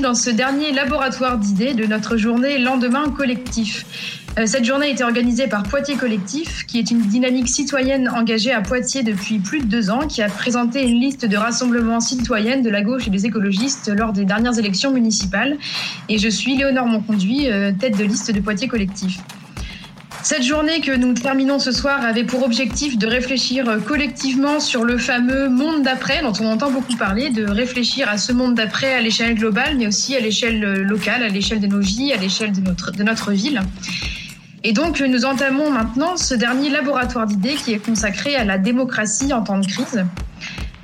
dans ce dernier laboratoire d'idées de notre journée Lendemain collectif. Euh, cette journée a été organisée par Poitiers Collectif, qui est une dynamique citoyenne engagée à Poitiers depuis plus de deux ans, qui a présenté une liste de rassemblements citoyennes de la gauche et des écologistes lors des dernières élections municipales. Et je suis Léonore Monconduit, euh, tête de liste de Poitiers Collectif. Cette journée que nous terminons ce soir avait pour objectif de réfléchir collectivement sur le fameux monde d'après dont on entend beaucoup parler, de réfléchir à ce monde d'après à l'échelle globale, mais aussi à l'échelle locale, à l'échelle de nos vies, à l'échelle de notre, de notre ville. Et donc, nous entamons maintenant ce dernier laboratoire d'idées qui est consacré à la démocratie en temps de crise.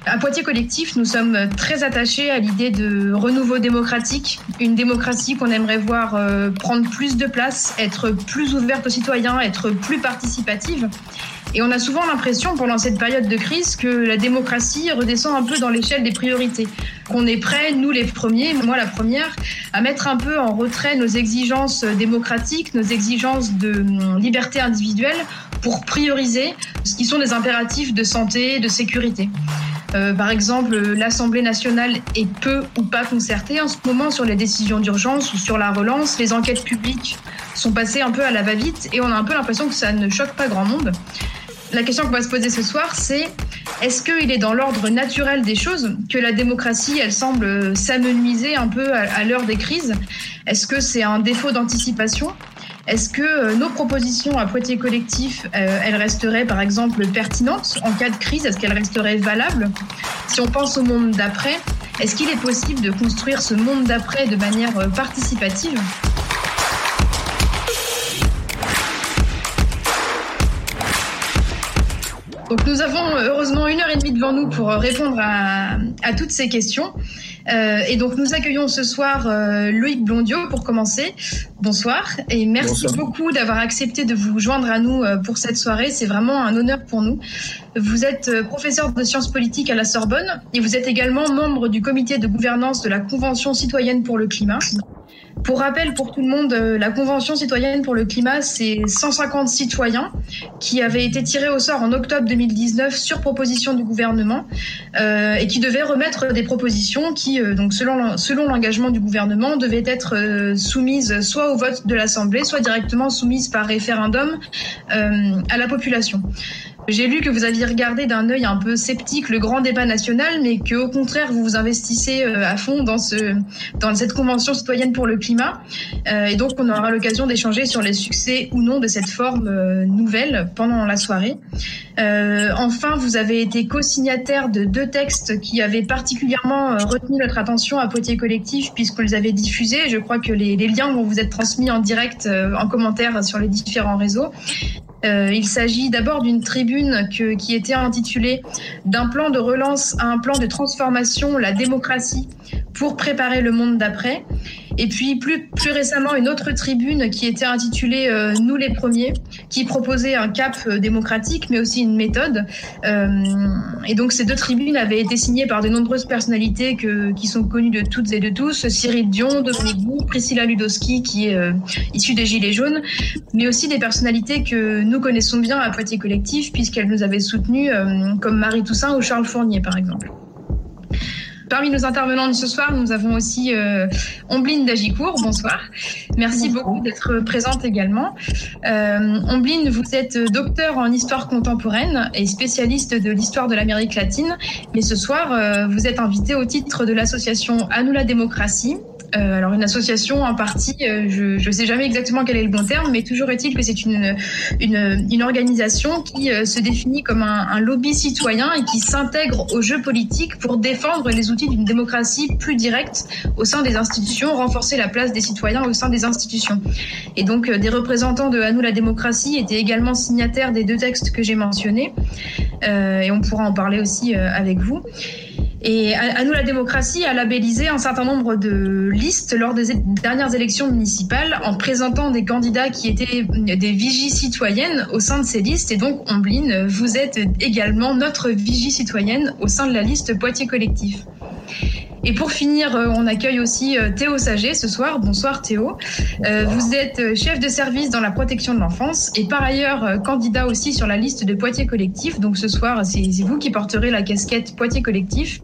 À Poitiers Collectif, nous sommes très attachés à l'idée de renouveau démocratique, une démocratie qu'on aimerait voir euh, prendre plus de place, être plus ouverte aux citoyens, être plus participative. Et on a souvent l'impression, pendant cette période de crise, que la démocratie redescend un peu dans l'échelle des priorités. Qu'on est prêt, nous les premiers, moi la première, à mettre un peu en retrait nos exigences démocratiques, nos exigences de hum, liberté individuelle pour prioriser ce qui sont des impératifs de santé, de sécurité. Euh, par exemple, l'Assemblée nationale est peu ou pas concertée en ce moment sur les décisions d'urgence ou sur la relance. Les enquêtes publiques sont passées un peu à la va-vite et on a un peu l'impression que ça ne choque pas grand monde. La question qu'on va se poser ce soir, c'est est-ce qu'il est dans l'ordre naturel des choses que la démocratie, elle semble s'amenuiser un peu à l'heure des crises? Est-ce que c'est un défaut d'anticipation? Est-ce que euh, nos propositions à Poitiers Collectif, euh, elles resteraient par exemple pertinentes en cas de crise? Est-ce qu'elles resteraient valables? Si on pense au monde d'après, est-ce qu'il est possible de construire ce monde d'après de manière euh, participative? Donc nous avons heureusement une heure et demie devant nous pour répondre à, à toutes ces questions. Euh, et donc nous accueillons ce soir euh, Loïc Blondiot pour commencer. Bonsoir et merci beaucoup d'avoir accepté de vous joindre à nous euh, pour cette soirée. C'est vraiment un honneur pour nous. Vous êtes professeur de sciences politiques à la Sorbonne et vous êtes également membre du comité de gouvernance de la Convention citoyenne pour le climat. Pour rappel, pour tout le monde, euh, la Convention citoyenne pour le climat, c'est 150 citoyens qui avaient été tirés au sort en octobre 2019 sur proposition du gouvernement euh, et qui devaient remettre des propositions qui, euh, donc selon, l'engagement du gouvernement, devaient être soumises soit au vote de l'Assemblée, soit directement soumises par référendum à la population. J'ai lu que vous aviez regardé d'un œil un peu sceptique le grand débat national, mais que au contraire vous vous investissez euh, à fond dans ce dans cette convention citoyenne pour le climat. Euh, et donc on aura l'occasion d'échanger sur les succès ou non de cette forme euh, nouvelle pendant la soirée. enfin, vous avez été co-signataire de deux textes qui avaient particulièrement retenu notre attention à Poitiers Collectif puisque vous les avez diffusés. Je crois que les, les liens vont vous être transmis en direct en commentaire sur les différents réseaux. Euh, il s'agit d'abord d'une tribune qui était intitulée D'un plan de relance à un plan de transformation, la démocratie pour préparer le monde d'après. Et puis plus, plus récemment, une autre tribune qui était intitulée euh, Nous les premiers, qui proposait un cap euh, démocratique, mais aussi une méthode. Euh, et donc ces deux tribunes avaient été signées par de nombreuses personnalités que, qui sont connues de toutes et de tous, Cyril Dion, Dominique Bou, Priscilla Ludowski, qui est euh, issue des Gilets jaunes, mais aussi des personnalités que nous connaissons bien à Poitiers Collectif, puisqu'elles nous avaient soutenus, euh, comme Marie Toussaint ou Charles Fournier, par exemple. Parmi nos intervenants de ce soir, nous avons aussi euh, Ombline Dagicourt. Bonsoir. Merci Bonsoir. beaucoup d'être présente également. Euh, Ombline, vous êtes docteur en histoire contemporaine et spécialiste de l'histoire de l'Amérique latine. Mais ce soir, euh, vous êtes invité au titre de l'association À nous la démocratie, euh, alors une association en partie, euh, je ne sais jamais exactement quel est le bon terme, mais toujours est-il que c'est une, une, une, organisation qui euh, se définit comme un, un, lobby citoyen et qui s'intègre au jeu politique pour défendre les d'une démocratie plus directe au sein des institutions, renforcer la place des citoyens au sein des institutions. Et donc euh, des représentants de À nous la démocratie étaient également signataires des deux textes que j'ai mentionnés, euh, et on pourra en parler aussi euh, avec vous. Et à, nous la démocratie a labellisé un certain nombre de listes lors des dernières élections municipales en présentant des candidats qui étaient des vigies citoyennes au sein de ces listes. Et donc, Ombline, vous êtes également notre vigie citoyenne au sein de la liste Poitiers Collectif. Et pour finir, euh, on accueille aussi euh, Théo Saget ce soir. Bonsoir Théo. Euh, vous êtes chef de service dans la protection de l'enfance et par ailleurs candidat aussi sur la liste de Poitiers Collectif. Donc ce soir, c'est vous qui porterez la casquette Poitiers Collectif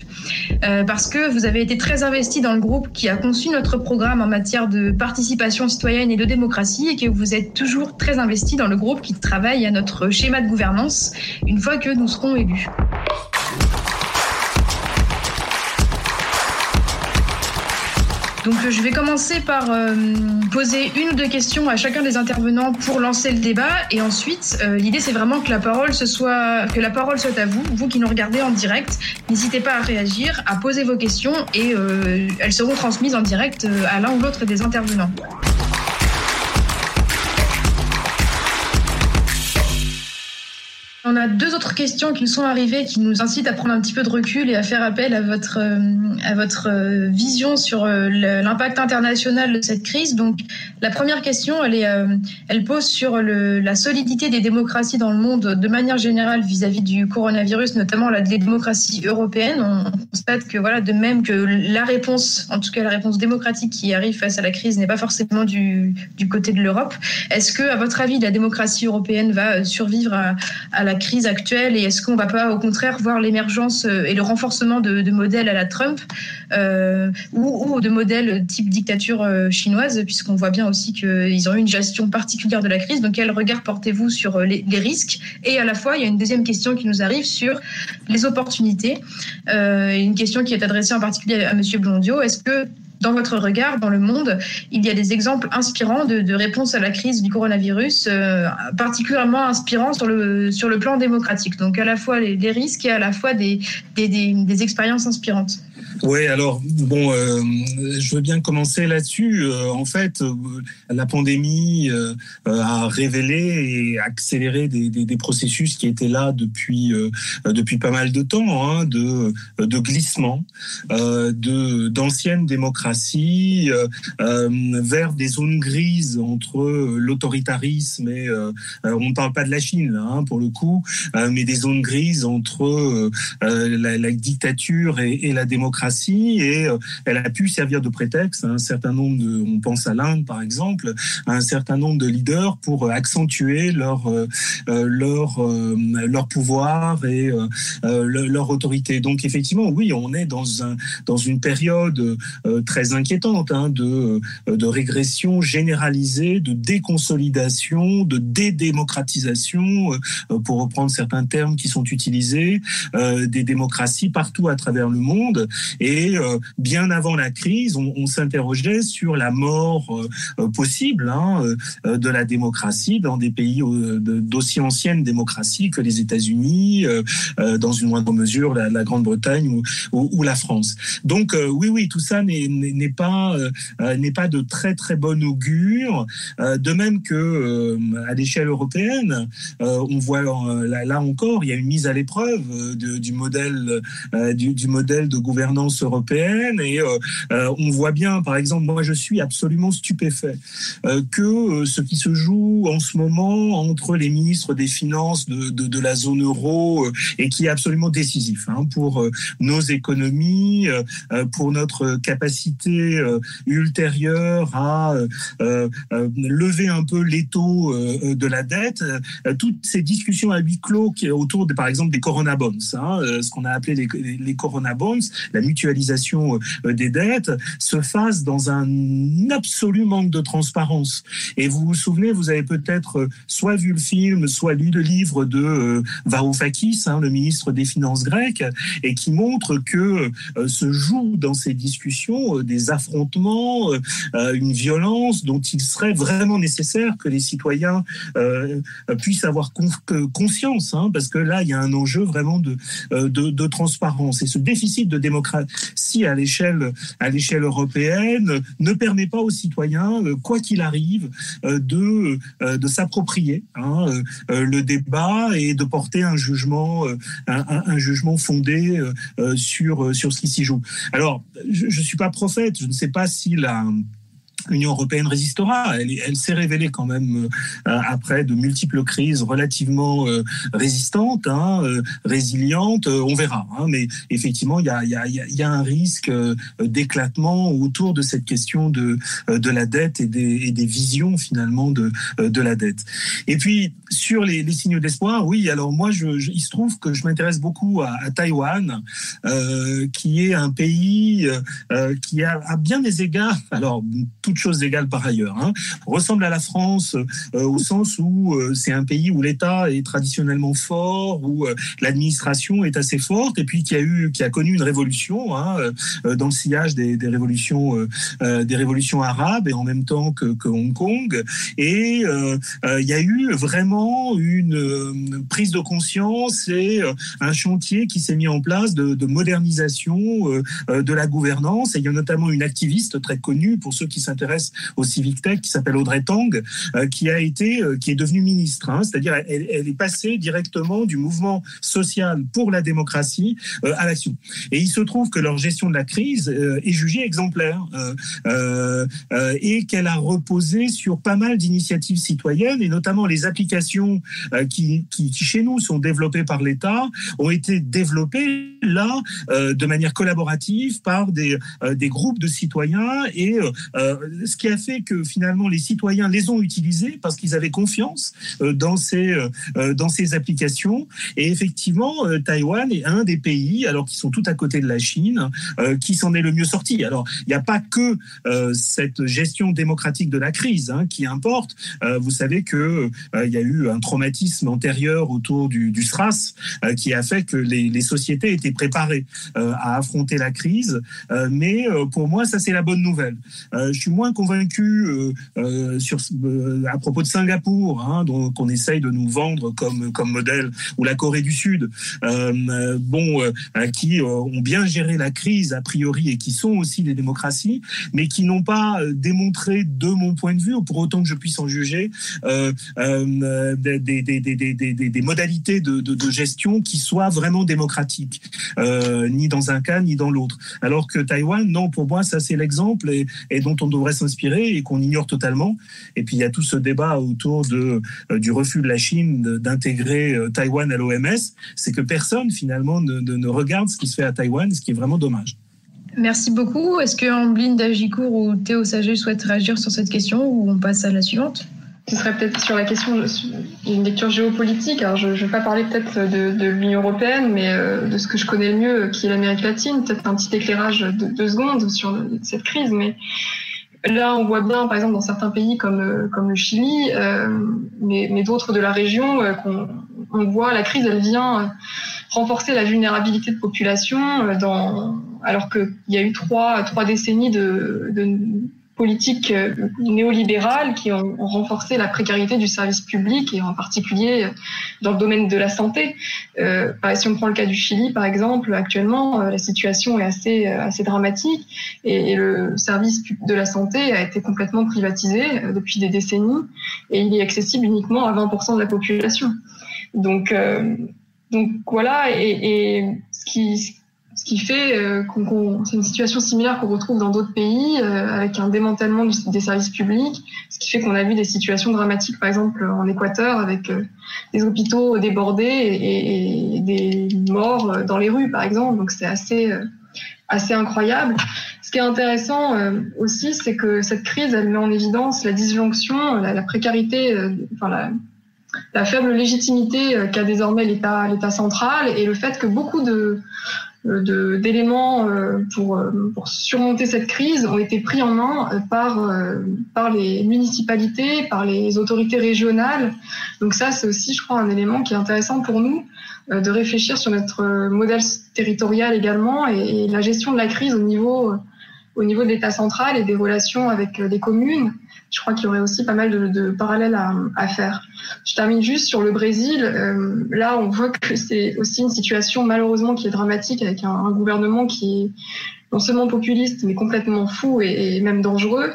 parce que vous avez été très investi dans le groupe qui a conçu notre programme en matière de participation citoyenne et de démocratie et que vous êtes toujours très investi dans le groupe qui travaille à notre schéma de gouvernance une fois que nous serons élus. Donc je vais commencer par euh, poser une ou deux questions à chacun des intervenants pour lancer le débat et ensuite euh, l'idée c'est vraiment que la parole soit que la parole soit à vous, vous qui nous regardez en direct. N'hésitez pas à réagir, à poser vos questions et euh, elles seront transmises en direct à l'un ou l'autre des intervenants. On a deux autres questions qui nous sont arrivées qui nous incitent à prendre un petit peu de recul et à faire appel à votre, euh, à votre euh, vision sur euh, l'impact international de cette crise. Donc, la première question, elle, est, elle pose sur le, la solidité des démocraties dans le monde de manière générale vis-à-vis du coronavirus, notamment la, les démocraties européennes. On constate que, voilà, de même que la réponse, en tout cas la réponse démocratique qui arrive face à la crise n'est pas forcément du, du côté de l'Europe. Est-ce que, à votre avis, la démocratie européenne va survivre à, à la la crise actuelle et est-ce qu'on va pas au contraire voir l'émergence euh, et le renforcement de, modèles à la Trump euh, ou, de modèles type dictature euh, chinoise puisqu'on voit bien aussi qu'ils ont eu une gestion particulière de la crise. Donc quel regard portez-vous sur les, risques? Et à la fois, il y a une deuxième question qui nous arrive sur les opportunités. une question qui est adressée en particulier à Monsieur Blondio. Est-ce que dans votre regard, dans le monde, il y a des exemples inspirants de, de réponse à la crise du coronavirus, euh, particulièrement inspirants sur le, sur le plan démocratique. Donc à la fois les, risques et à la fois des, des expériences inspirantes. Oui, alors bon, euh, je veux bien commencer là-dessus. Euh, en fait, euh, la pandémie a révélé et accéléré des, processus qui étaient là depuis depuis pas mal de temps, hein, de de glissement, d'anciennes démocraties vers des zones grises entre l'autoritarisme et on ne parle pas de la Chine hein, pour le coup, mais des zones grises entre la, dictature et la démocratie et euh, elle a pu servir de prétexte à un certain nombre de, on pense à l'Inde par exemple, à un certain nombre de leaders pour euh, accentuer leur euh, leur leur pouvoir et leur autorité. Donc effectivement, oui, on est dans un dans une période très inquiétante hein, de de régression généralisée, de déconsolidation, de dédémocratisation, pour reprendre certains termes qui sont utilisés, des démocraties partout à travers le monde. Et euh, bien avant la crise, on, s'interrogeait sur la mort euh, euh, possible hein, de la démocratie dans des pays d'aussi anciennes démocraties que les États-Unis, dans une moindre mesure la, Grande-Bretagne ou, la France. Donc oui, oui, tout ça n'est pas n'est pas de très très bon augure. de même que à l'échelle européenne, on voit là, là, encore, il y a une mise à l'épreuve du modèle du, du modèle de gouvernance européenne et euh, euh, on voit bien, par exemple, moi je suis absolument stupéfait euh, que ce qui se joue en ce moment entre les ministres des Finances de, de, la zone euro et qui est absolument décisif hein, pour nos économies, pour notre capacité ultérieure à lever un peu les taux de la dette, toutes ces discussions à huis clos qui autour de, par exemple des corona bonds, hein, ce qu'on a appelé les, les corona bonds, la mutualisation euh, des dettes se fasse dans un absolu manque de transparence. Et vous vous souvenez, vous avez peut-être euh, soit vu le film, soit lu le livre de euh, Varoufakis, hein, le ministre des Finances grec, et qui montre que se joue dans ces discussions des affrontements, une violence dont il serait vraiment nécessaire que les citoyens puissent avoir conscience, hein, parce que là, il y a un enjeu vraiment de, de transparence. Et ce déficit de démocratie si à l'échelle à l'échelle européenne ne permet pas aux citoyens, euh, quoi qu'il arrive, euh, de euh, de s'approprier hein, le débat et de porter un jugement un, jugement fondé sur sur ce qui s'y joue. Alors je, je suis pas prophète, je ne sais pas si la l'Union européenne résistera. Elle, s'est révélée quand même euh, après de multiples crises relativement euh, résistantes, hein, euh, résilientes. on verra. Hein, mais effectivement, il y a, un risque d'éclatement autour de cette question de, la dette et des, visions finalement de, la dette. Et puis sur les, les signaux d'espoir, oui. Alors moi, il se trouve que je m'intéresse beaucoup à, Taïwan, qui est un pays qui a à bien des égards, alors toutes choses égales par ailleurs, hein, ressemble à la France euh, au sens où euh, c'est un pays où l'État est traditionnellement fort, où euh, l'administration est assez forte, et puis qui a eu, qui a connu une révolution hein, dans le sillage des, révolutions, des révolutions arabes et en même temps que, que Hong Kong. Et il y a eu vraiment une prise de conscience et un chantier qui s'est mis en place de, de modernisation de la gouvernance. Et il y a notamment une activiste très connue pour ceux qui s'intéressent au Civic Tech qui s'appelle Audrey Tang, euh, qui a été, euh, qui est devenue ministre. Hein. C'est-à-dire, elle, elle, est passée directement du mouvement social pour la démocratie euh, à l'action. Et il se trouve que leur gestion de la crise est jugée exemplaire et qu'elle a reposé sur pas mal d'initiatives citoyennes et notamment les applications qui, qui, qui chez nous sont développées par l'État ont été développées là de manière collaborative par des, des groupes de citoyens et ce qui a fait que finalement les citoyens les ont utilisés parce qu'ils avaient confiance euh, dans ces, euh, euh, dans ces applications. Et effectivement, Taïwan est un des pays, alors qu'ils sont tout à côté de la Chine, qui s'en est le mieux sorti. Alors, il n'y a pas que cette gestion démocratique de la crise hein, qui importe. Vous savez qu'il il y a eu un traumatisme antérieur autour du, du SRAS qui a fait que les, les sociétés étaient préparées à affronter la crise. mais pour moi, ça c'est la bonne nouvelle. Moins convaincu euh, euh, sur, euh, à propos de Singapour, hein, qu'on essaye de nous vendre comme, comme modèle, ou la Corée du Sud, bon, qui ont bien géré la crise a priori et qui sont aussi des démocraties, mais qui n'ont pas démontré, de mon point de vue, pour autant que je puisse en juger, des, modalités de, gestion qui soient vraiment démocratiques, ni dans un cas ni dans l'autre. Alors que Taïwan, non, pour moi, ça c'est l'exemple et dont on devrait s'inspirer et qu'on ignore totalement. Et puis il y a tout ce débat autour de, euh, du refus de la Chine d'intégrer euh, Taïwan à l'OMS. C'est que personne finalement ne, ne, ne, regarde ce qui se fait à Taïwan, ce qui est vraiment dommage. Merci beaucoup. Est-ce que Ambline Dagicourt ou Théo Sager souhaitent réagir sur cette question ou on passe à la suivante? Ce serait peut-être sur la question d'une lecture géopolitique. Alors, je ne vais pas parler peut-être de, de l'Union européenne, mais euh, de ce que je connais le mieux, qui est l'Amérique latine. Peut-être un petit éclairage de deux secondes sur cette crise. Mais Là, on voit bien, par exemple, dans certains pays comme, euh, le Chili, euh, mais, d'autres de la région, euh, qu'on on voit la crise, elle vient renforcer la vulnérabilité de population, dans, alors qu'il y a eu trois, trois décennies de politiques euh, néolibérales qui ont, renforcé la précarité du service public et en particulier euh, dans le domaine de la santé. Euh, si on prend le cas du Chili, par exemple, actuellement, la situation est assez, assez dramatique et, le service de la santé a été complètement privatisé depuis des décennies et il est accessible uniquement à 20% de la population. Donc, donc voilà, et, et ce qui qui fait euh, qu'on, c'est une situation similaire qu'on retrouve dans d'autres pays euh, avec un démantèlement des services publics, ce qui fait qu'on a vu des situations dramatiques, par exemple en Équateur, avec euh, des hôpitaux débordés et, des morts dans les rues, par exemple. Donc c'est assez assez incroyable. Ce qui est intéressant aussi, c'est que cette crise, elle met en évidence la disjonction, la, précarité, enfin la, la faible légitimité qu'a désormais l'État central et le fait que beaucoup de, d'éléments euh, pour, euh, pour surmonter cette crise ont été pris en main euh, par, par les municipalités, par les autorités régionales. Donc ça, c'est aussi, je crois, un élément qui est intéressant pour nous de réfléchir sur notre modèle territorial également et, et la gestion de la crise au niveau, au niveau de l'État central et des relations avec les communes je crois qu'il y aurait aussi pas mal de, parallèles à, faire. Je termine juste sur le Brésil. Euh, là, on voit que c'est aussi une situation malheureusement qui est dramatique avec un, gouvernement qui est non seulement populiste mais complètement fou et, même dangereux.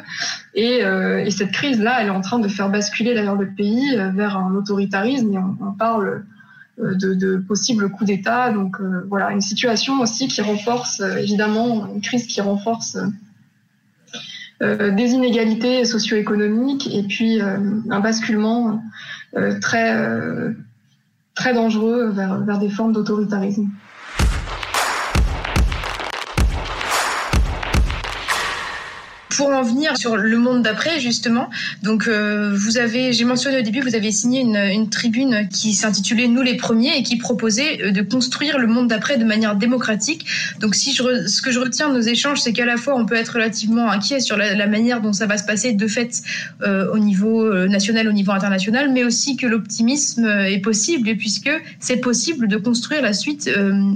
Et, euh, et, cette crise-là, elle est en train de faire basculer d'ailleurs le pays euh, vers un autoritarisme. On, parle de, possibles coups d'État. Donc voilà, une situation aussi qui renforce évidemment une crise qui renforce des inégalités socio-économiques et puis un basculement très, très dangereux vers, vers des formes d'autoritarisme. Pour en venir sur le monde d'après, justement, donc euh, vous avez, j'ai mentionné au début, vous avez signé une, une tribune qui s'intitulait Nous les premiers et qui proposait euh, de construire le monde d'après de manière démocratique. Donc si je, ce que je retiens de nos échanges, c'est qu'à la fois on peut être relativement inquiet sur la, manière dont ça va se passer de fait euh, au niveau national, au niveau international, mais aussi que l'optimisme est possible puisque c'est possible de construire la suite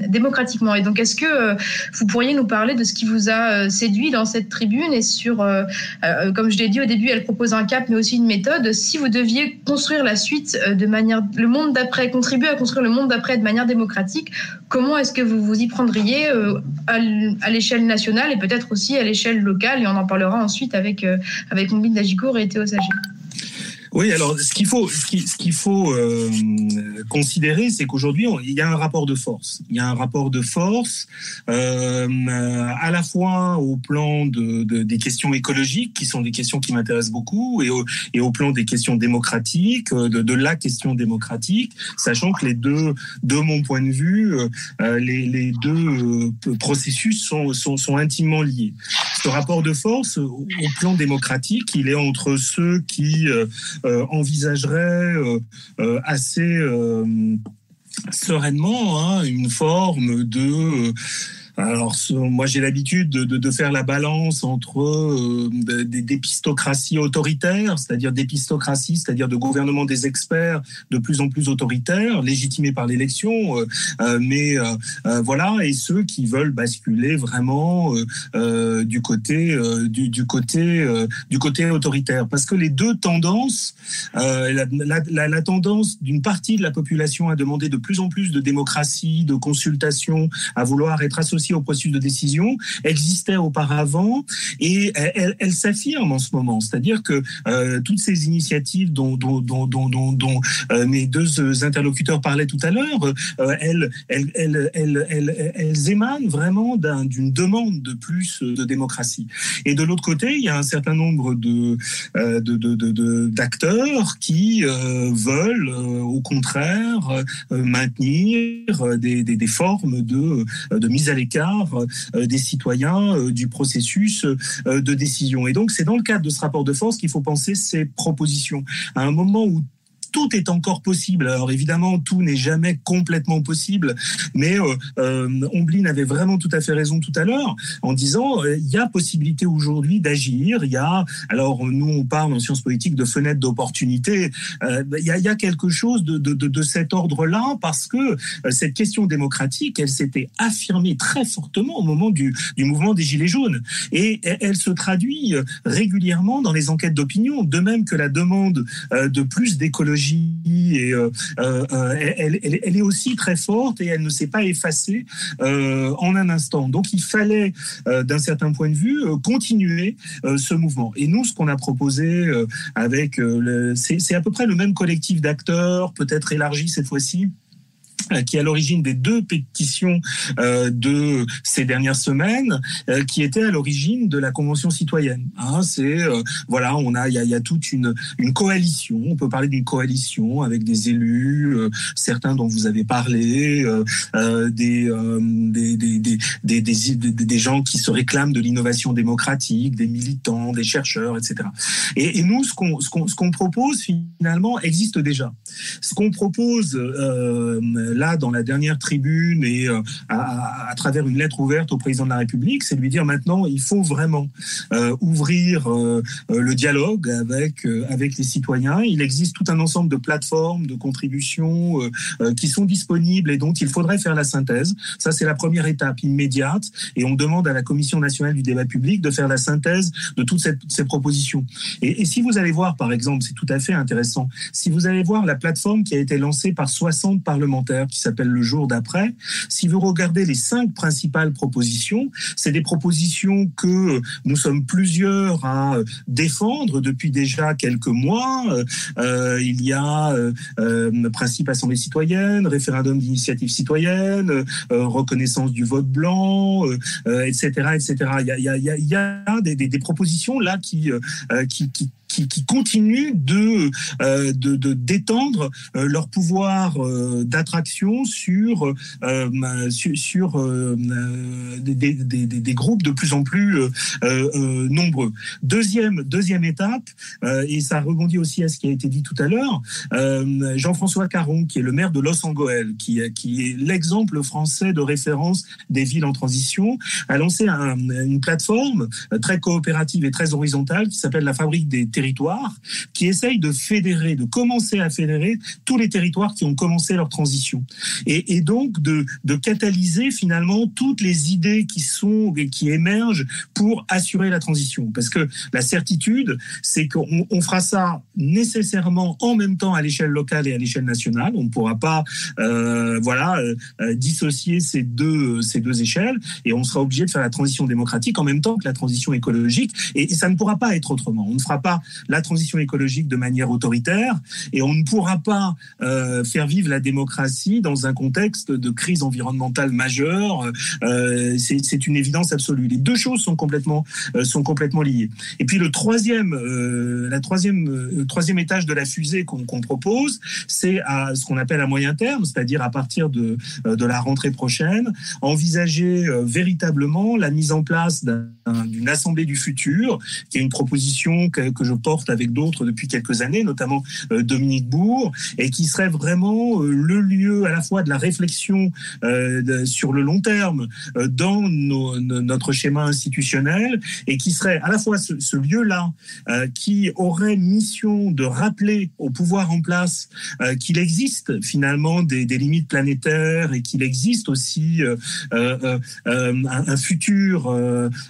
démocratiquement. Et donc est-ce que vous pourriez nous parler de ce qui vous a séduit dans cette tribune et sur euh, euh, comme je l'ai dit au début, elle propose un cap, mais aussi une méthode. Si vous deviez construire la suite euh, de manière, le monde d'après, contribuer à construire le monde d'après de manière démocratique, comment est-ce que vous vous y prendriez à l'échelle nationale et peut-être aussi à l'échelle locale? Et on en parlera ensuite avec avec Mombine Dagicourt et Théo. Oui, alors ce qu'il faut, ce qu'il, faut euh, considérer, c'est qu'aujourd'hui il y a un rapport de force. Il y a un rapport de force euh, à la fois au plan de, de, des questions écologiques, qui sont des questions qui m'intéressent beaucoup, et au, plan des questions démocratiques, de, de la question démocratique, sachant que les deux, de mon point de vue, euh, les, deux euh, processus sont, sont, intimement liés. Ce rapport de force au, plan démocratique, il est entre ceux qui euh, euh, envisagerait euh, euh, assez sereinement hein, une forme de alors, moi, j'ai l'habitude de, faire la balance entre euh, des dépistocraties autoritaires, c'est-à-dire dépistocratie, c'est-à-dire de gouvernement des experts de plus en plus autoritaires, légitimés par l'élection, euh, euh, mais voilà, et ceux qui veulent basculer vraiment du côté du, côté du côté autoritaire, parce que les deux tendances, la, tendance d'une partie de la population à demander de plus en plus de démocratie, de consultation, à vouloir être au processus de décision existait auparavant et elle, elle s'affirme en ce moment. C'est-à-dire que euh, toutes ces initiatives dont, dont, dont, dont, dont euh, mes deux interlocuteurs parlaient tout à l'heure, euh, elles, elles, elles, elles, émanent vraiment d'une un, demande de plus de démocratie. Et de l'autre côté, il y a un certain nombre de, euh, de, de, de, d'acteurs qui euh, veulent, euh, au contraire, maintenir des, des, des formes de, de mise à l'écart euh, des citoyens euh, du processus euh, de décision. Et donc, c'est dans le cadre de ce rapport de force qu'il faut penser ces propositions. À un moment où tout est encore possible. Alors évidemment, tout n'est jamais complètement possible, mais euh, euh, Omblin avait vraiment tout à fait raison tout à l'heure en disant euh, il y a possibilité aujourd'hui d'agir. Il y a alors nous on parle en sciences politiques de fenêtre d'opportunité. Il, y a, y a quelque chose de, de, de, cet ordre-là parce que cette question démocratique, elle s'était affirmée très fortement au moment du, du mouvement des gilets jaunes et elle, se traduit régulièrement dans les enquêtes d'opinion, de même que la demande de plus d'écologie et euh, euh, elle, elle, elle, est aussi très forte et elle ne s'est pas effacée euh, en un instant. Donc il fallait, d'un certain point de vue, continuer ce mouvement. Et nous, ce qu'on a proposé avec, c'est à peu près le même collectif d'acteurs, peut-être élargi cette fois-ci euh, qui est à l'origine des deux pétitions euh, de ces dernières semaines, euh, qui étaient à l'origine de la Convention citoyenne. Hein, c'est euh, voilà, on a il y a, y a, toute une, une coalition. On peut parler d'une coalition avec des élus, euh, certains dont vous avez parlé, euh, des, des, des, des, gens qui se réclament de l'innovation démocratique, des militants, des chercheurs, etc. Et, et nous, ce qu'on ce qu'on qu'on propose finalement existe déjà. Ce qu'on propose là dans la dernière tribune et euh, à, travers une lettre ouverte au président de la République, c'est lui dire maintenant il faut vraiment euh, ouvrir euh, le dialogue avec avec les citoyens. Il existe tout un ensemble de plateformes de contributions qui sont disponibles et dont il faudrait faire la synthèse. Ça c'est la première étape immédiate et on demande à la Commission nationale du débat public de faire la synthèse de toutes ces propositions. Et si vous allez voir par exemple, c'est tout à fait intéressant. Si vous allez voir la, plateforme qui a été lancée par 60 parlementaires qui s'appelle Le jour d'après. Si vous regardez les cinq principales propositions, c'est des propositions que nous sommes plusieurs à défendre depuis déjà quelques mois. Euh, il y a euh, principe assemblée citoyenne, référendum d'initiative citoyenne, reconnaissance du vote blanc, etc., etc. Il y a, des, propositions là qui qui, qui continuent de, euh, de, de d'étendre euh, leur pouvoir euh, d'attraction sur sur, sur des, des, des, des, groupes de plus en plus nombreux. Deuxième deuxième étape et ça rebondit aussi à ce qui a été dit tout à l'heure. Jean-François Caron, qui est le maire de Los Angeles, qui, qui est l'exemple français de référence des villes en transition, a lancé un, une plateforme très coopérative et très horizontale qui s'appelle la Fabrique des territoires, qui essaye de fédérer, de commencer à fédérer tous les territoires qui ont commencé leur transition. Et, donc de, catalyser finalement toutes les idées qui sont et qui émergent pour assurer la transition. Parce que la certitude, c'est qu'on on fera ça nécessairement en même temps à l'échelle locale et à l'échelle nationale. On ne pourra pas euh, voilà, euh, dissocier ces deux, ces deux échelles et on sera obligé de faire la transition démocratique en même temps que la transition écologique. Et, et ça ne pourra pas être autrement. On ne fera pas la transition écologique de manière autoritaire et on ne pourra pas euh, faire vivre la démocratie dans un contexte de crise environnementale majeure. Euh, c'est une évidence absolue. Les deux choses sont complètement euh, sont complètement liées. Et puis le troisième, la troisième, troisième étage de la fusée qu'on qu propose, c'est à ce qu'on appelle à moyen terme, c'est-à-dire à partir de de la rentrée prochaine, envisager véritablement la mise en place d'une assemblée du futur, qui est une proposition que je porte avec d'autres depuis quelques années, notamment euh, Dominique Bourg, et qui serait vraiment euh, le lieu à la fois de la réflexion euh, sur le long terme dans notre schéma institutionnel, et qui serait à la fois ce, lieu-là qui aurait mission de rappeler au pouvoir en place qu'il existe finalement des, limites planétaires et qu'il existe aussi un, futur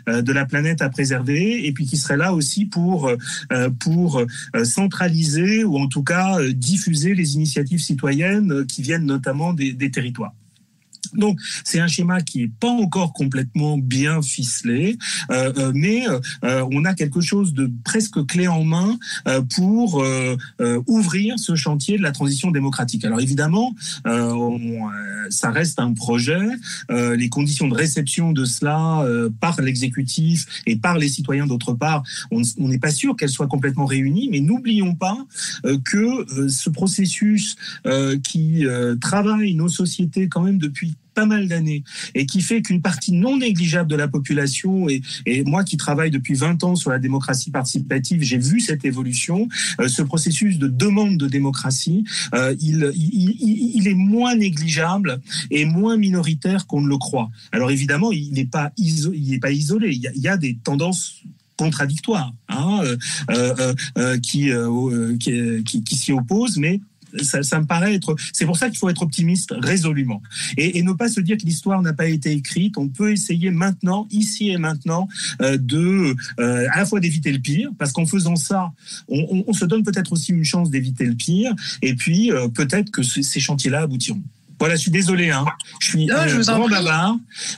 de la planète à préserver, et puis qui serait là aussi pour pour euh, centraliser ou en tout cas euh, diffuser les initiatives citoyennes qui viennent notamment des territoires. Donc c'est un schéma qui est pas encore complètement bien ficelé, euh, mais euh, on a quelque chose de presque clé en main euh, pour ouvrir ce chantier de la transition démocratique. Alors évidemment, on, ça reste un projet. les conditions de réception de cela par l'exécutif et par les citoyens d'autre part, on n'est pas sûr qu'elles soient complètement réunies, mais n'oublions pas que ce processus qui travaille nos sociétés quand même depuis pas mal d'années et qui fait qu'une partie non négligeable de la population et, moi qui travaille depuis 20 ans sur la démocratie participative, j'ai vu cette évolution, euh, ce processus de demande de démocratie, euh, il, il, est moins négligeable et moins minoritaire qu'on ne le croit. Alors évidemment, il n'est pas, iso pas isolé, il y, a, des tendances contradictoires hein, euh, qui, qui, qui, qui s'y opposent, mais ça, me paraît être. C'est pour ça qu'il faut être optimiste résolument et, ne pas se dire que l'histoire n'a pas été écrite. On peut essayer maintenant, ici et maintenant, euh, de euh, à la fois d'éviter le pire, parce qu'en faisant ça, on se donne peut-être aussi une chance d'éviter le pire, et puis euh, peut-être que ces chantiers-là aboutiront. Voilà, je suis désolé. Hein. Je suis non, je grand bavard.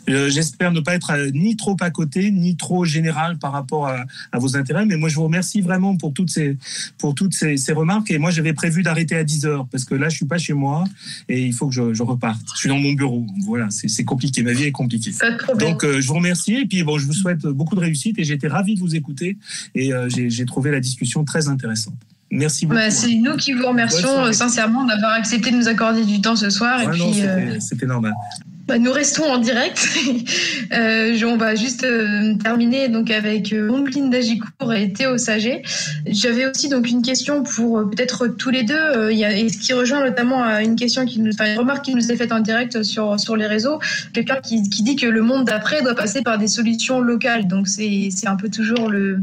Euh, J'espère ne pas être à, ni trop à côté, ni trop général par rapport à, à, vos intérêts. Mais moi, je vous remercie vraiment pour toutes ces, pour toutes ces, ces remarques. Et moi, j'avais prévu d'arrêter à 10 heures parce que là, je suis pas chez moi et il faut que je, je reparte. Je suis dans mon bureau. Voilà, c'est compliqué. Ma vie est compliquée. Donc, euh, je vous remercie. Et puis, bon, je vous souhaite beaucoup de réussite et j'étais ravi de vous écouter. Et euh, j'ai trouvé la discussion très intéressante. Merci beaucoup. Bah, c'est nous qui vous remercions sincèrement d'avoir accepté de nous accorder du temps ce soir. Ouais, et puis, euh... c'était normal. Bah, nous restons en direct. euh, on va juste euh, terminer donc avec euh, Dagicourt et Théo Saget. J'avais aussi donc une question pour euh, peut-être tous les deux. Il et ce qui rejoint notamment à une question qui nous, une remarque qui nous est faite en direct sur sur les réseaux. Quelqu'un qui, qui dit que le monde d'après doit passer par des solutions locales. Donc c'est c'est un peu toujours le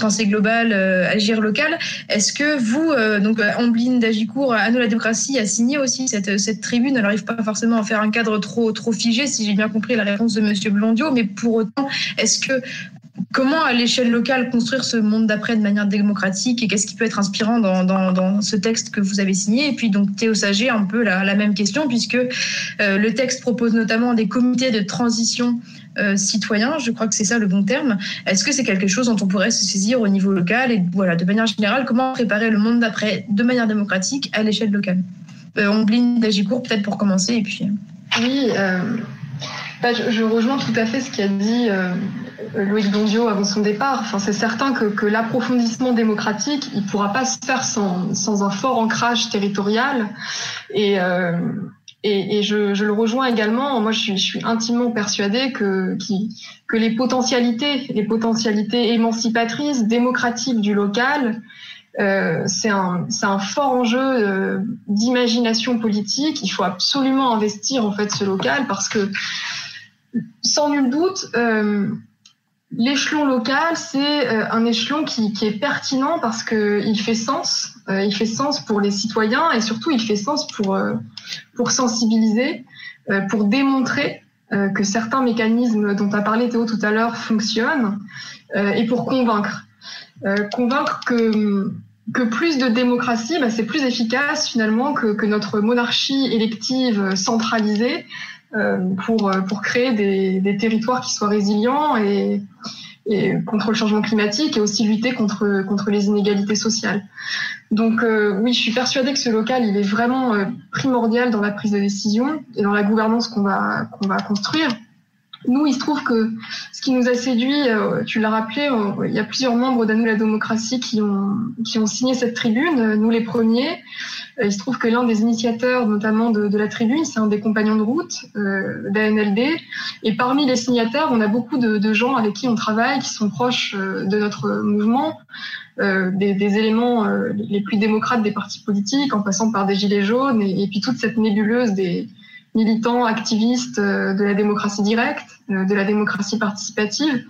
penser global, agir local. Est-ce que vous donc Ombline Dagicourt, à la démocratie, a signé aussi cette cette tribune? Elle n'arrive pas forcément à faire un cadre trop figé, si j'ai bien compris la réponse de Monsieur Blondio, mais pour autant, est-ce que comment, à l'échelle locale, construire ce monde d'après de manière démocratique et qu'est-ce qui peut être inspirant dans, ce texte que vous avez signé? Et puis, donc, Théo Sager, un peu la, même question, puisque le texte propose notamment des comités de transition euh, citoyens, je crois que c'est ça le bon terme. Est-ce que c'est quelque chose dont on pourrait se saisir au niveau local? Et voilà, de manière générale, comment préparer le monde d'après de manière démocratique à l'échelle locale? Euh, Ombline d'Agicourt, peut-être pour commencer, et puis. Euh, oui, euh, bah, je, rejoins tout à fait ce qu'a dit Loïc Dondio avant son départ. Enfin, c'est certain que, que l'approfondissement démocratique, il ne pourra pas se faire sans, sans, un fort ancrage territorial et et, et je, je, le rejoins également. Moi, je suis, je suis intimement persuadée que, que les potentialités, les potentialités émancipatrices, démocratiques du local, euh, c'est un, un, fort enjeu euh, d'imagination politique. Il faut absolument investir en fait ce local parce que, sans nul doute, euh, l'échelon local, c'est euh, un échelon qui, qui, est pertinent parce que il fait sens. Euh, il fait sens pour les citoyens et surtout il fait sens pour pour sensibiliser, pour démontrer que certains mécanismes dont a parlé Théo tout à l'heure fonctionnent et pour convaincre. Convaincre que, que plus de démocratie, bah, c'est plus efficace finalement que, que, notre monarchie élective centralisée pour, pour créer des, des, territoires qui soient résilients et, et contre le changement climatique et aussi lutter contre, contre les inégalités sociales. Donc euh, oui, je suis persuadée que ce local, il est vraiment euh, primordial dans la prise de décision et dans la gouvernance qu'on va, qu'on va construire. Nous, il se trouve que ce qui nous a séduit, euh, tu l'as rappelé, il y a plusieurs membres d'Anou la démocratie qui ont, qui ont signé cette tribune, nous les premiers. Euh, il se trouve que l'un des initiateurs, notamment de, de la tribune, c'est un des compagnons de route euh, d'ANLD. Et parmi les signataires, on a beaucoup de, de, gens avec qui on travaille, qui sont proches euh, de notre mouvement, euh, des, des, éléments les plus démocrates des partis politiques, en passant par des gilets jaunes, et puis toute cette nébuleuse des militants, activistes de la démocratie directe, de la démocratie participative.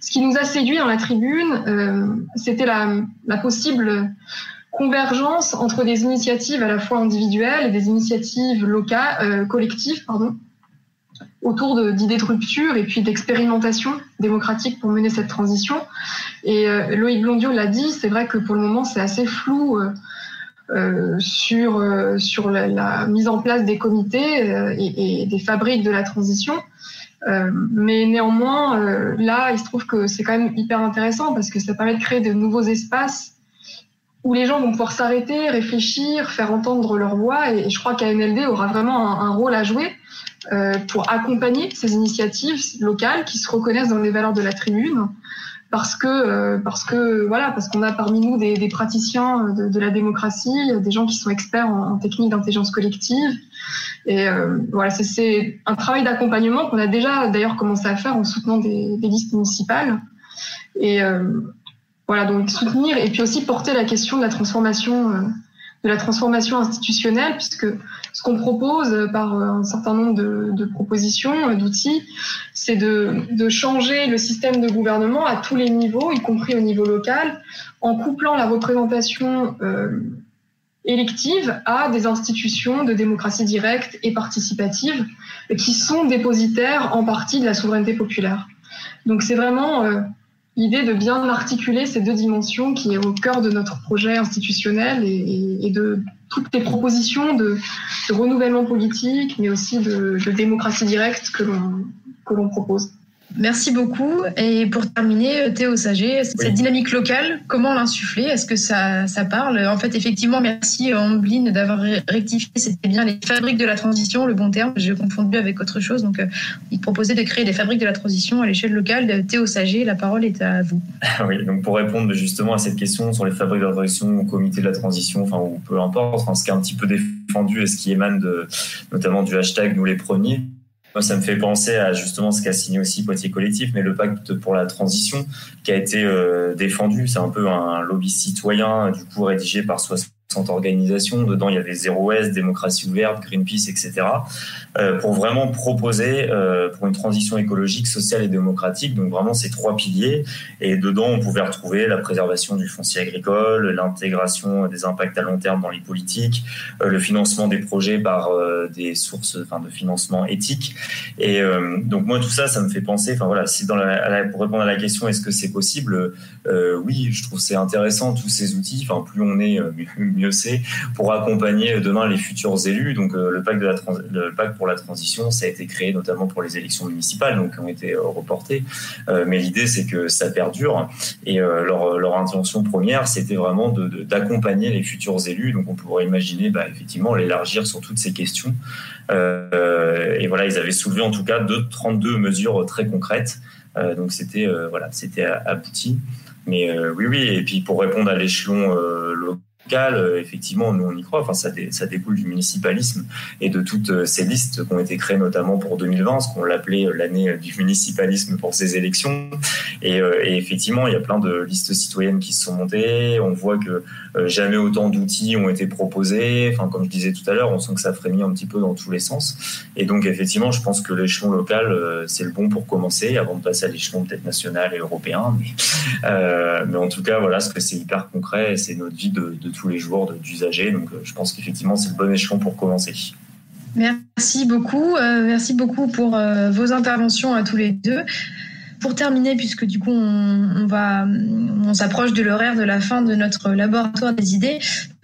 Ce qui nous a séduit dans la tribune, c'était la, possible convergence entre des initiatives à la fois individuelles et des initiatives locales, euh, collectives, pardon, autour d'idées de, rupture et puis d'expérimentation démocratique pour mener cette transition. Et euh, Loïc Blondio l'a dit, c'est vrai que pour le moment c'est assez flou euh, euh sur, euh, sur la, la, mise en place des comités euh, et, et, des fabriques de la transition. mais néanmoins, là, il se trouve que c'est quand même hyper intéressant parce que ça permet de créer de nouveaux espaces où les gens vont pouvoir s'arrêter, réfléchir, faire entendre leur voix. Et, je crois qu'ANLD aura vraiment un, rôle à jouer euh, pour accompagner ces initiatives locales qui se reconnaissent dans les valeurs de la tribune. Parce que, euh, parce que voilà, parce qu'on a parmi nous des, des praticiens de, de, la démocratie, des gens qui sont experts en, en technique d'intelligence collective. Et euh, voilà, c'est un travail d'accompagnement qu'on a déjà d'ailleurs commencé à faire en soutenant des, des listes municipales. Et, euh, voilà, donc soutenir et puis aussi porter la question de la transformation, euh, de la transformation institutionnelle, puisque ce qu'on propose par euh, un certain nombre de, propositions, euh, d'outils, c'est de, changer le système de gouvernement à tous les niveaux, y compris au niveau local, en couplant la représentation euh, élective à des institutions de démocratie directe et participative qui sont dépositaires en partie de la souveraineté populaire. Donc c'est vraiment euh, l'idée de bien articuler ces deux dimensions qui est au cœur de notre projet institutionnel et, de toutes les propositions de, renouvellement politique, mais aussi de démocratie directe que l'on propose. Merci beaucoup. Et pour terminer, Théo Sager, cette dynamique locale, comment l'insuffler? Est-ce que ça, ça parle? En fait, effectivement, merci Ambline d'avoir rectifié. C'était bien les fabriques de la transition, le bon terme. J'ai confondu avec autre chose. Donc, euh, il proposait de créer des fabriques de la transition à l'échelle locale. Théo Sager, la parole est à vous. Oui, donc pour répondre justement à cette question sur les fabriques de la transition, au comité de la transition, enfin, ou peu importe, enfin, ce qui est un petit peu défendu et ce qui émane de, notamment du hashtag nous les premiers, moi, ça me fait penser à justement ce qu'a signé aussi Poitiers Collectif, mais le pacte pour la transition qui a été euh, défendu. C'est un peu un lobby citoyen, du coup, rédigé par 60 organisations. Dedans, il y avait Zero West, Démocratie ouverte, Greenpeace, etc. Euh, pour vraiment proposer euh, pour une transition écologique, sociale et démocratique. Donc vraiment ces trois piliers. Et dedans, on pouvait retrouver la préservation du foncier agricole, l'intégration des impacts à long terme dans les politiques, euh, le financement des projets par des sources enfin, de financement éthique. Et donc moi, tout ça, ça me fait penser. Enfin voilà, si pour répondre à la question, est-ce que c'est possible? Oui, je trouve c'est intéressant tous ces outils. Enfin, plus on est, mieux c'est pour accompagner demain les futurs élus. Donc le pacte de la le pacte pour la transition, ça a été créé notamment pour les élections municipales, donc qui ont été euh, reportées. Euh, mais l'idée, c'est que ça perdure. Et euh, leur, leur, intention première, c'était vraiment d'accompagner les futurs élus. Donc on pourrait imaginer, bah, effectivement, l'élargir sur toutes ces questions. et voilà, ils avaient soulevé en tout cas 32 mesures très concrètes. donc c'était voilà, c'était abouti. Mais oui, oui. Et puis pour répondre à l'échelon local euh, effectivement, nous on y croit. Enfin, ça, découle du municipalisme et de toutes euh, ces listes qui ont été créées notamment pour 2020, ce qu'on l'appelait euh, l'année du municipalisme pour ces élections. Et, effectivement, il y a plein de listes citoyennes qui se sont montées. On voit que jamais autant d'outils ont été proposés. Enfin, comme je disais tout à l'heure, on sent que ça frémit un petit peu dans tous les sens. Et donc, effectivement, je pense que l'échelon local, c'est le bon pour commencer, avant de passer à l'échelon peut-être national et européen. Mais, mais en tout cas, voilà, ce que c'est hyper concret, c'est notre vie de, de tous les jours d'usagers. Donc euh, je pense qu'effectivement, c'est le bon échelon pour commencer. Merci beaucoup. Euh, merci beaucoup pour euh, vos interventions à tous les deux. Pour terminer, puisque du coup on, va, on s'approche de l'horaire de la fin de notre laboratoire des idées,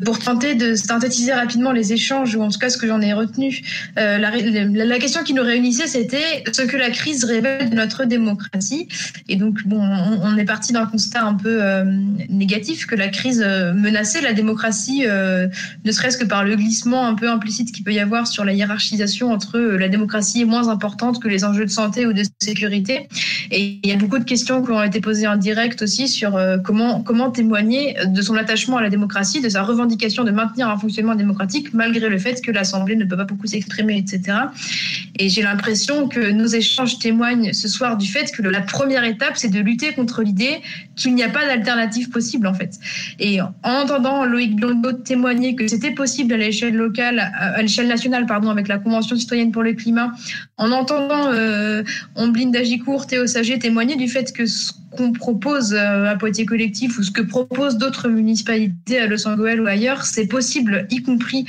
pour tenter de synthétiser rapidement les échanges, ou en tout cas ce que j'en ai retenu, euh, la, question qui nous réunissait, c'était ce que la crise révèle de notre démocratie. Et donc, bon, on, est parti d'un constat un peu euh, négatif, que la crise euh, menaçait la démocratie, ne serait-ce que par le glissement un peu implicite qu'il peut y avoir sur la hiérarchisation entre la démocratie est moins importante que les enjeux de santé ou de sécurité. Et il y a beaucoup de questions qui ont été posées en direct aussi sur comment, comment témoigner de son attachement à la démocratie, de sa revendication de maintenir un fonctionnement démocratique malgré le fait que l'Assemblée ne peut pas beaucoup s'exprimer, etc. Et j'ai l'impression que nos échanges témoignent ce soir du fait que la première étape, c'est de lutter contre l'idée qu'il n'y a pas d'alternative possible, en fait. Et en entendant Loïc Blondeau témoigner que c'était possible à l'échelle locale, à l'échelle nationale, pardon, avec la Convention citoyenne pour le climat, en entendant euh, Ombline Dagicourt, Théo Sager témoigner du fait que ce qu'on propose euh, à Poitiers Collectif ou ce que proposent d'autres municipalités à Los Angeles ou ailleurs, c'est possible, y compris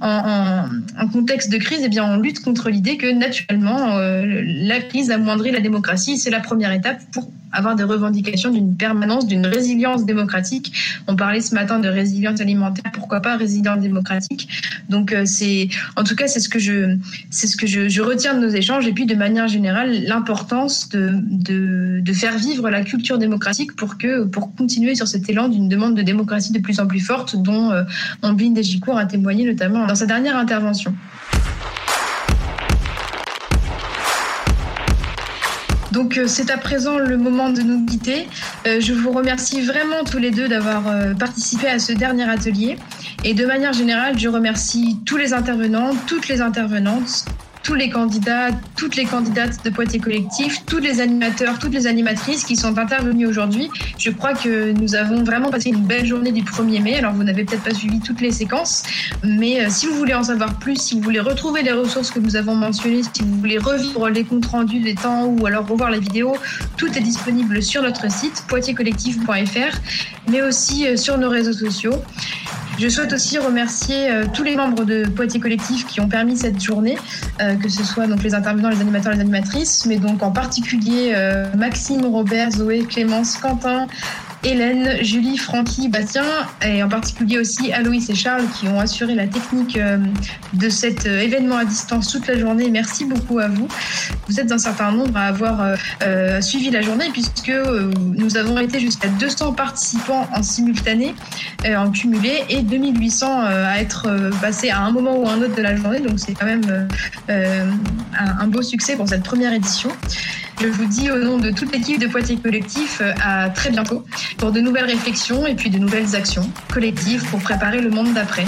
en, contexte de crise, et eh bien on lutte contre l'idée que naturellement euh, la crise amoindrit la démocratie. C'est la première étape pour avoir des revendications d'une permanence, d'une résilience démocratique. On parlait ce matin de résilience alimentaire, pourquoi pas résilience démocratique. Donc euh, c'est, en tout cas, c'est ce que je, c'est ce que je, je, retiens de nos échanges. Et puis de manière générale, l'importance de, de, de, faire vivre la culture démocratique pour que, pour continuer sur cet élan d'une demande de démocratie de plus en plus forte, dont euh, Ambline a témoigné notamment dans sa dernière intervention. Donc euh, c'est à présent le moment de nous quitter. Euh, je vous remercie vraiment tous les deux d'avoir euh, participé à ce dernier atelier. Et de manière générale, je remercie tous les intervenants, toutes les intervenantes, tous les candidats, toutes les candidates de Poitiers Collectif, tous les animateurs, toutes les animatrices qui sont intervenus aujourd'hui. Je crois que nous avons vraiment passé une belle journée du 1er mai. Alors, vous n'avez peut-être pas suivi toutes les séquences, mais euh, si vous voulez en savoir plus, si vous voulez retrouver les ressources que nous avons mentionnées, si vous voulez revivre les comptes rendus des temps ou alors revoir la vidéo, tout est disponible sur notre site poitierscollectif.fr, mais aussi euh, sur nos réseaux sociaux. Je souhaite aussi remercier euh, tous les membres de Poitiers Collectif qui ont permis cette journée, euh, que ce soit donc les intervenants, les animateurs, les animatrices, mais donc en particulier euh, Maxime, Robert, Zoé, Clémence, Quentin, Hélène, Julie, Francky, Bastien et en particulier aussi Aloïs et Charles qui ont assuré la technique euh, de cet euh, événement à distance toute la journée. Merci beaucoup à vous. Vous êtes un certain nombre à avoir euh, suivi la journée puisque nous avons été jusqu'à 200 participants en simultané, en cumulé et 2800 à être passés à un moment ou à un autre de la journée. Donc c'est quand même un beau succès pour cette première édition. Je vous dis au nom de toute l'équipe de Poitiers Collectif à très bientôt pour de nouvelles réflexions et puis de nouvelles actions collectives pour préparer le monde d'après.